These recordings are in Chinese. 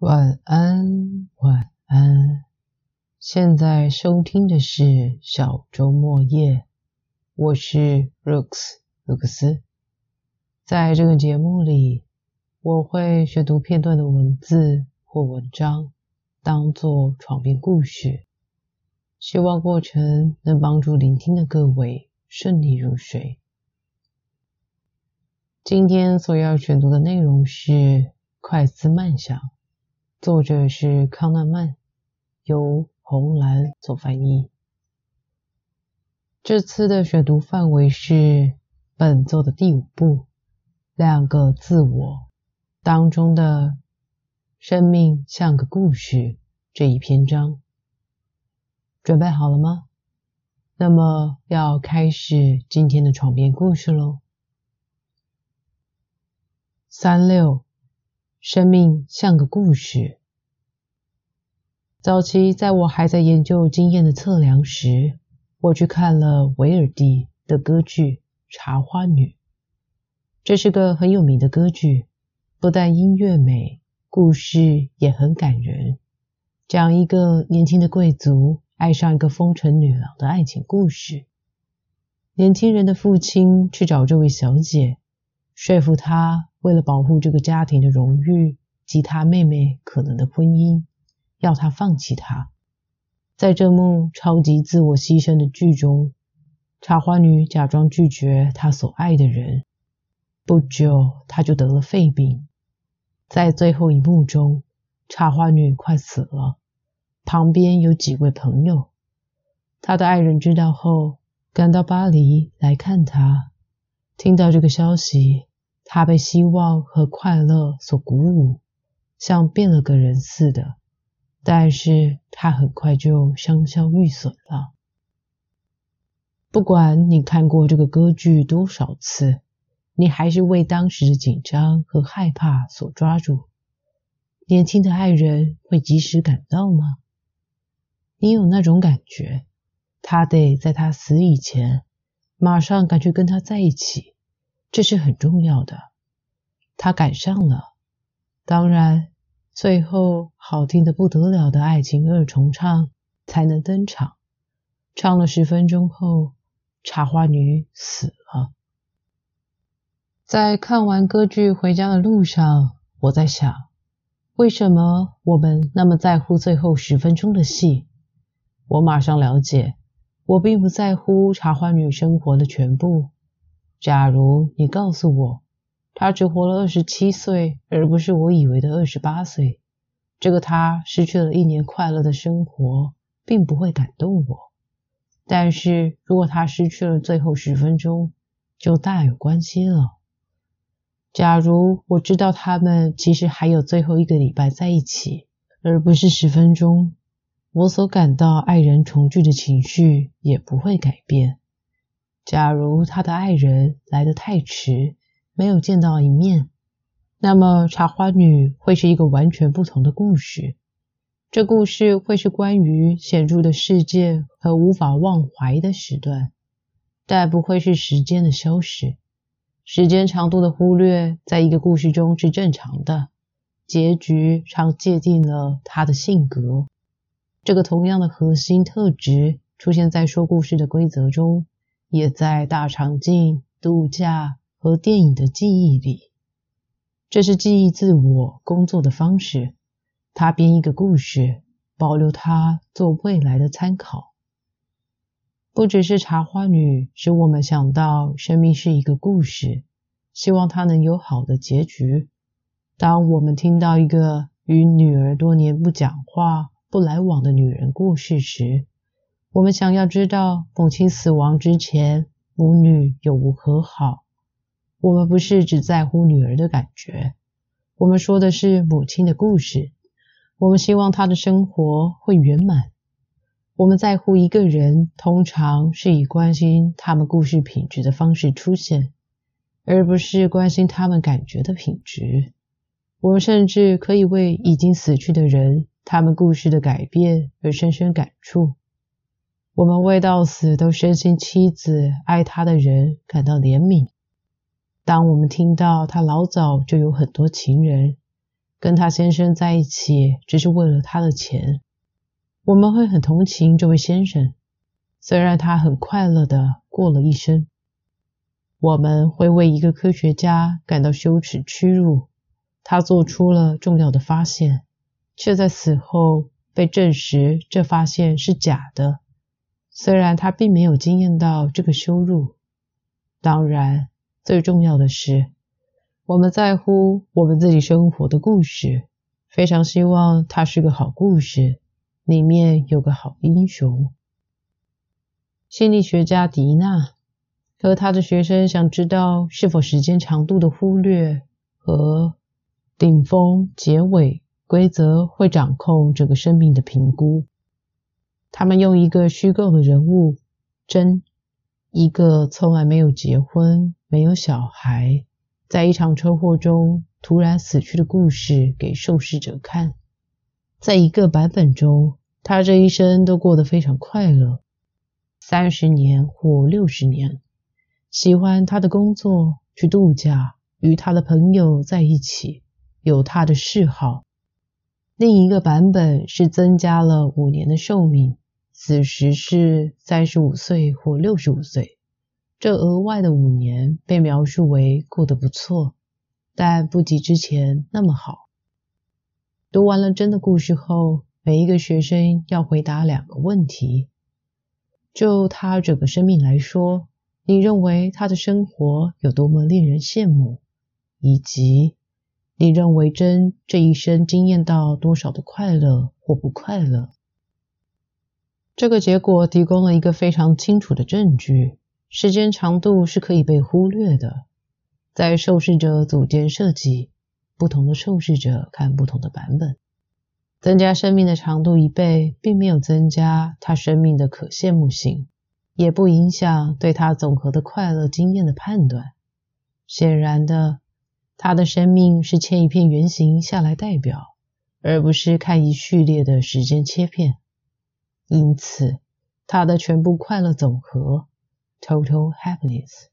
晚安，晚安。现在收听的是小周末夜，我是 Rooks 卢克斯。在这个节目里，我会选读片段的文字或文章，当做床边故事，希望过程能帮助聆听的各位顺利入睡。今天所要选读的内容是《快思慢想》。作者是康纳曼，由红蓝做翻译。这次的选读范围是本作的第五部“两个自我”当中的“生命像个故事”这一篇章。准备好了吗？那么要开始今天的床边故事喽。三六。生命像个故事。早期在我还在研究经验的测量时，我去看了维尔蒂的歌剧《茶花女》。这是个很有名的歌剧，不但音乐美，故事也很感人，讲一个年轻的贵族爱上一个风尘女郎的爱情故事。年轻人的父亲去找这位小姐，说服她。为了保护这个家庭的荣誉及他妹妹可能的婚姻，要他放弃她。在这幕超级自我牺牲的剧中，茶花女假装拒绝她所爱的人。不久，她就得了肺病。在最后一幕中，茶花女快死了，旁边有几位朋友。她的爱人知道后，赶到巴黎来看她。听到这个消息。他被希望和快乐所鼓舞，像变了个人似的。但是他很快就香消玉损了。不管你看过这个歌剧多少次，你还是为当时的紧张和害怕所抓住。年轻的爱人会及时赶到吗？你有那种感觉，他得在他死以前，马上赶去跟他在一起。这是很重要的，他赶上了。当然，最后好听的不得了的爱情二重唱才能登场。唱了十分钟后，茶花女死了。在看完歌剧回家的路上，我在想，为什么我们那么在乎最后十分钟的戏？我马上了解，我并不在乎茶花女生活的全部。假如你告诉我，他只活了二十七岁，而不是我以为的二十八岁，这个他失去了一年快乐的生活，并不会感动我。但是如果他失去了最后十分钟，就大有关系了。假如我知道他们其实还有最后一个礼拜在一起，而不是十分钟，我所感到爱人重聚的情绪也不会改变。假如他的爱人来得太迟，没有见到一面，那么茶花女会是一个完全不同的故事。这故事会是关于显著的世界和无法忘怀的时段，但不会是时间的消失。时间长度的忽略，在一个故事中是正常的。结局常界定了他的性格。这个同样的核心特质出现在说故事的规则中。也在大场景、度假和电影的记忆里，这是记忆自我工作的方式。他编一个故事，保留它做未来的参考。不只是茶花女使我们想到生命是一个故事，希望它能有好的结局。当我们听到一个与女儿多年不讲话、不来往的女人过世时，我们想要知道母亲死亡之前母女有无和好。我们不是只在乎女儿的感觉，我们说的是母亲的故事。我们希望她的生活会圆满。我们在乎一个人，通常是以关心他们故事品质的方式出现，而不是关心他们感觉的品质。我们甚至可以为已经死去的人他们故事的改变而深深感触。我们未到死都深信妻子爱他的人感到怜悯。当我们听到他老早就有很多情人，跟他先生在一起只是为了他的钱。我们会很同情这位先生，虽然他很快乐的过了一生。我们会为一个科学家感到羞耻屈辱，他做出了重要的发现，却在死后被证实这发现是假的。虽然他并没有经验到这个羞辱。当然，最重要的是，我们在乎我们自己生活的故事，非常希望它是个好故事，里面有个好英雄。心理学家迪娜和他的学生想知道是否时间长度的忽略和顶峰、结尾规则会掌控整个生命的评估。他们用一个虚构的人物真。一个从来没有结婚、没有小孩，在一场车祸中突然死去的故事给受试者看。在一个版本中，他这一生都过得非常快乐，三十年或六十年，喜欢他的工作，去度假，与他的朋友在一起，有他的嗜好。另一个版本是增加了五年的寿命。此时是三十五岁或六十五岁，这额外的五年被描述为过得不错，但不及之前那么好。读完了真的故事后，每一个学生要回答两个问题：就他整个生命来说，你认为他的生活有多么令人羡慕？以及你认为真这一生惊艳到多少的快乐或不快乐？这个结果提供了一个非常清楚的证据：时间长度是可以被忽略的。在受试者组间设计，不同的受试者看不同的版本。增加生命的长度一倍，并没有增加他生命的可羡慕性，也不影响对他总和的快乐经验的判断。显然的，他的生命是切一片圆形下来代表，而不是看一序列的时间切片。因此，他的全部快乐总和 （total happiness）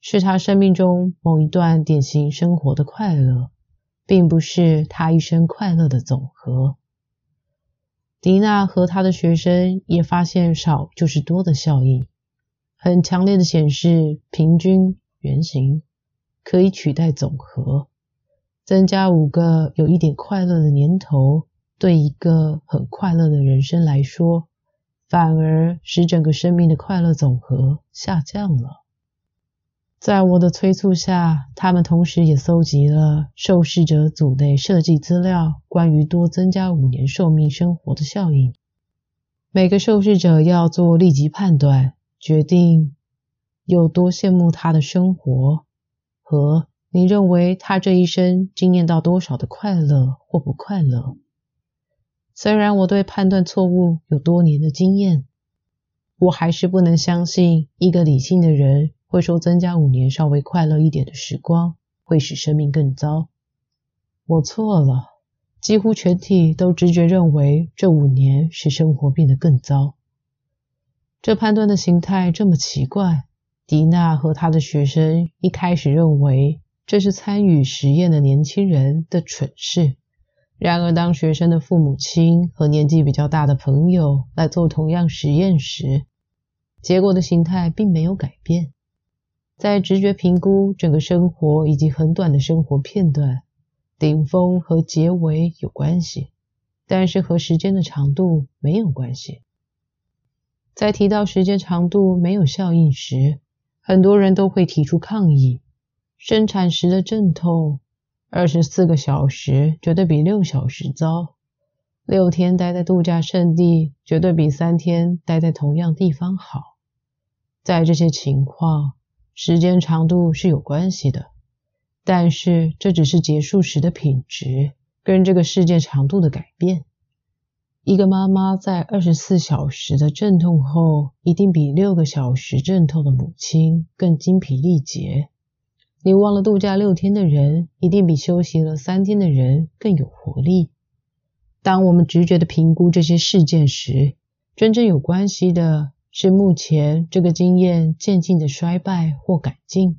是他生命中某一段典型生活的快乐，并不是他一生快乐的总和。迪娜和他的学生也发现少就是多的效应，很强烈的显示平均圆形可以取代总和。增加五个有一点快乐的年头。对一个很快乐的人生来说，反而使整个生命的快乐总和下降了。在我的催促下，他们同时也搜集了受试者组内设计资料，关于多增加五年寿命生活的效应。每个受试者要做立即判断，决定有多羡慕他的生活，和你认为他这一生经验到多少的快乐或不快乐。虽然我对判断错误有多年的经验，我还是不能相信一个理性的人会说增加五年稍微快乐一点的时光会使生命更糟。我错了，几乎全体都直觉认为这五年使生活变得更糟。这判断的形态这么奇怪。迪娜和他的学生一开始认为这是参与实验的年轻人的蠢事。然而，当学生的父母亲和年纪比较大的朋友来做同样实验时，结果的形态并没有改变。在直觉评估整个生活以及很短的生活片段，顶峰和结尾有关系，但是和时间的长度没有关系。在提到时间长度没有效应时，很多人都会提出抗议：生产时的阵痛。二十四个小时绝对比六小时糟。六天待在度假胜地绝对比三天待在同样地方好。在这些情况，时间长度是有关系的，但是这只是结束时的品质跟这个事件长度的改变。一个妈妈在二十四小时的阵痛后，一定比六个小时阵痛的母亲更精疲力竭。你忘了度假六天的人，一定比休息了三天的人更有活力。当我们直觉的评估这些事件时，真正有关系的是目前这个经验渐进的衰败或改进，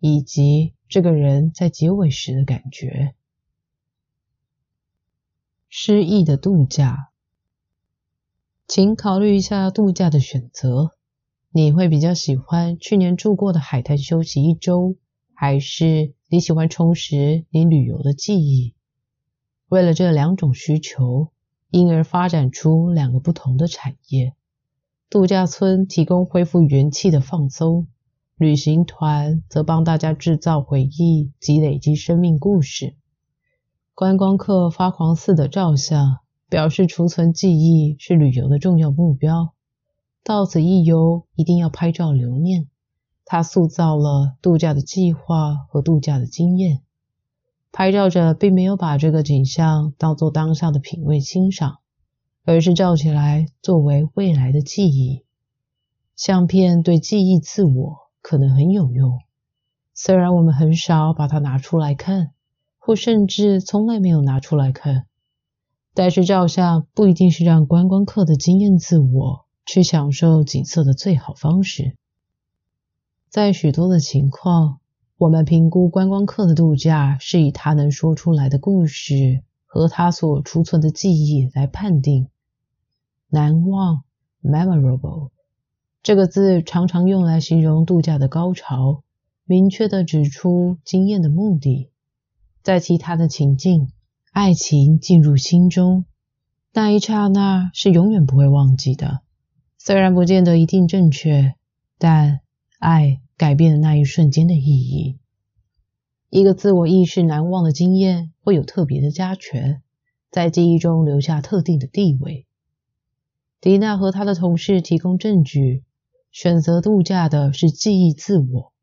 以及这个人在结尾时的感觉。失意的度假，请考虑一下度假的选择。你会比较喜欢去年住过的海滩休息一周，还是你喜欢充实你旅游的记忆？为了这两种需求，因而发展出两个不同的产业。度假村提供恢复元气的放松，旅行团则帮大家制造回忆及累积生命故事。观光客发狂似的照相，表示储存记忆是旅游的重要目标。到此一游，一定要拍照留念。它塑造了度假的计划和度假的经验。拍照者并没有把这个景象当作当下的品味欣赏。而是照起来作为未来的记忆。相片对记忆自我可能很有用，虽然我们很少把它拿出来看，或甚至从来没有拿出来看。但是照相不一定是让观光客的经验自我去享受景色的最好方式。在许多的情况，我们评估观光客的度假是以他能说出来的故事和他所储存的记忆来判定。难忘 （memorable） 这个字常常用来形容度假的高潮，明确的指出经验的目的。在其他的情境，爱情进入心中，那一刹那是永远不会忘记的。虽然不见得一定正确，但爱改变了那一瞬间的意义。一个自我意识难忘的经验会有特别的加权，在记忆中留下特定的地位。迪娜和他的同事提供证据，选择度假的是记忆自我。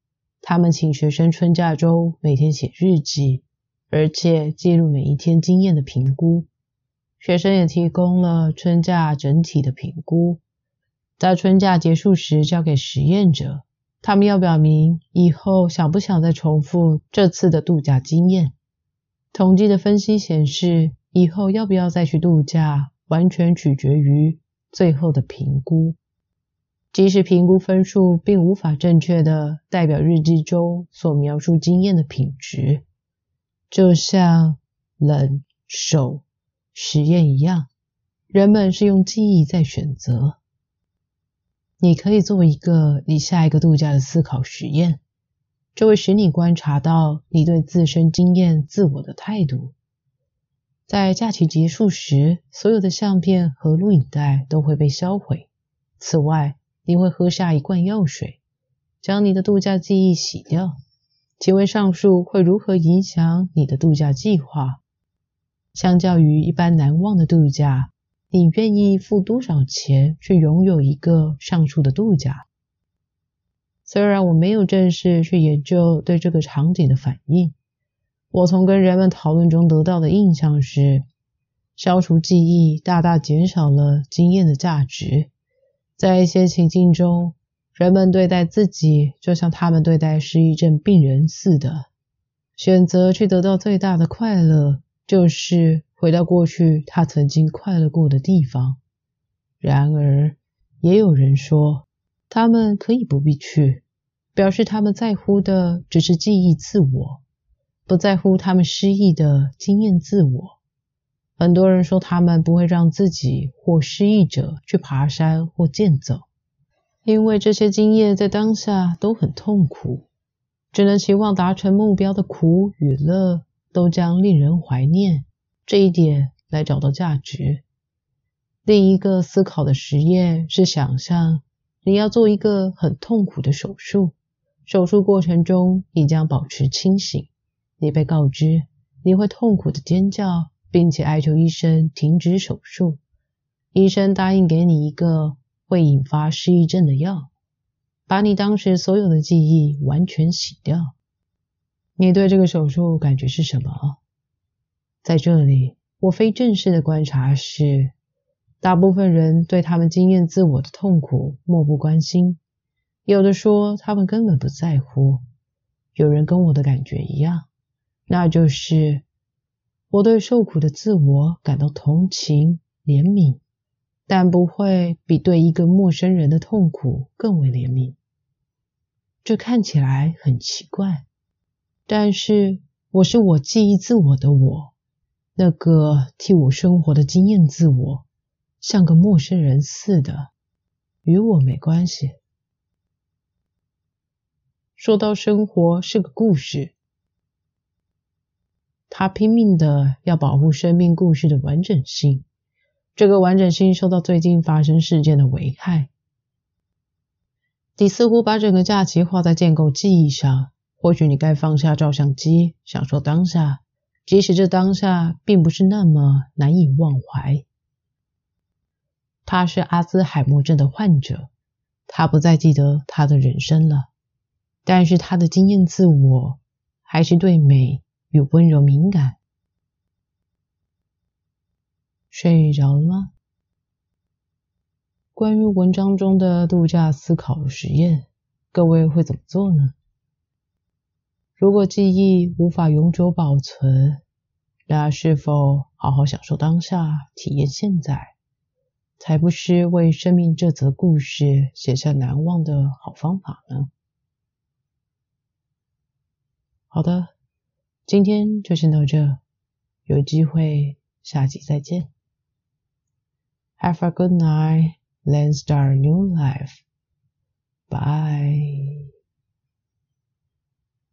他们请学生春假中每天写日记，而且记录每一天经验的评估。学生也提供了春假整体的评估，在春假结束时交给实验者，他们要表明以后想不想再重复这次的度假经验。统计的分析显示，以后要不要再去度假，完全取决于。最后的评估，即使评估分数并无法正确的代表日记中所描述经验的品质，就像冷手实验一样，人们是用记忆在选择。你可以做一个你下一个度假的思考实验，这会使你观察到你对自身经验自我的态度。在假期结束时，所有的相片和录影带都会被销毁。此外，你会喝下一罐药水，将你的度假记忆洗掉。请问上述会如何影响你的度假计划？相较于一般难忘的度假，你愿意付多少钱去拥有一个上述的度假？虽然我没有正式去研究对这个场景的反应。我从跟人们讨论中得到的印象是，消除记忆大大减少了经验的价值。在一些情境中，人们对待自己就像他们对待失忆症病人似的，选择去得到最大的快乐，就是回到过去他曾经快乐过的地方。然而，也有人说，他们可以不必去，表示他们在乎的只是记忆自我。不在乎他们失忆的经验自我。很多人说他们不会让自己或失忆者去爬山或健走，因为这些经验在当下都很痛苦。只能期望达成目标的苦与乐都将令人怀念这一点来找到价值。另一个思考的实验是想象你要做一个很痛苦的手术，手术过程中你将保持清醒。你被告知你会痛苦的尖叫，并且哀求医生停止手术。医生答应给你一个会引发失忆症的药，把你当时所有的记忆完全洗掉。你对这个手术感觉是什么？在这里，我非正式的观察是，大部分人对他们经验自我的痛苦漠不关心，有的说他们根本不在乎。有人跟我的感觉一样。那就是我对受苦的自我感到同情、怜悯，但不会比对一个陌生人的痛苦更为怜悯。这看起来很奇怪，但是我是我记忆自我的我，那个替我生活的经验自我，像个陌生人似的，与我没关系。说到生活是个故事，他拼命的要保护生命故事的完整性，这个完整性受到最近发生事件的危害。你似乎把整个假期花在建构记忆上，或许你该放下照相机，享受当下，即使这当下并不是那么难以忘怀。他是阿兹海默症的患者，他不再记得他的人生了。但是他的经验自我还是对美与温柔敏感。睡着了吗？关于文章中的度假思考实验，各位会怎么做呢？如果记忆无法永久保存，那是否好好享受当下，体验现在，才不失为生命这则故事写下难忘的好方法呢？好的，今天就先到这，有机会下集再见。Have a good night, then start a new life. Bye.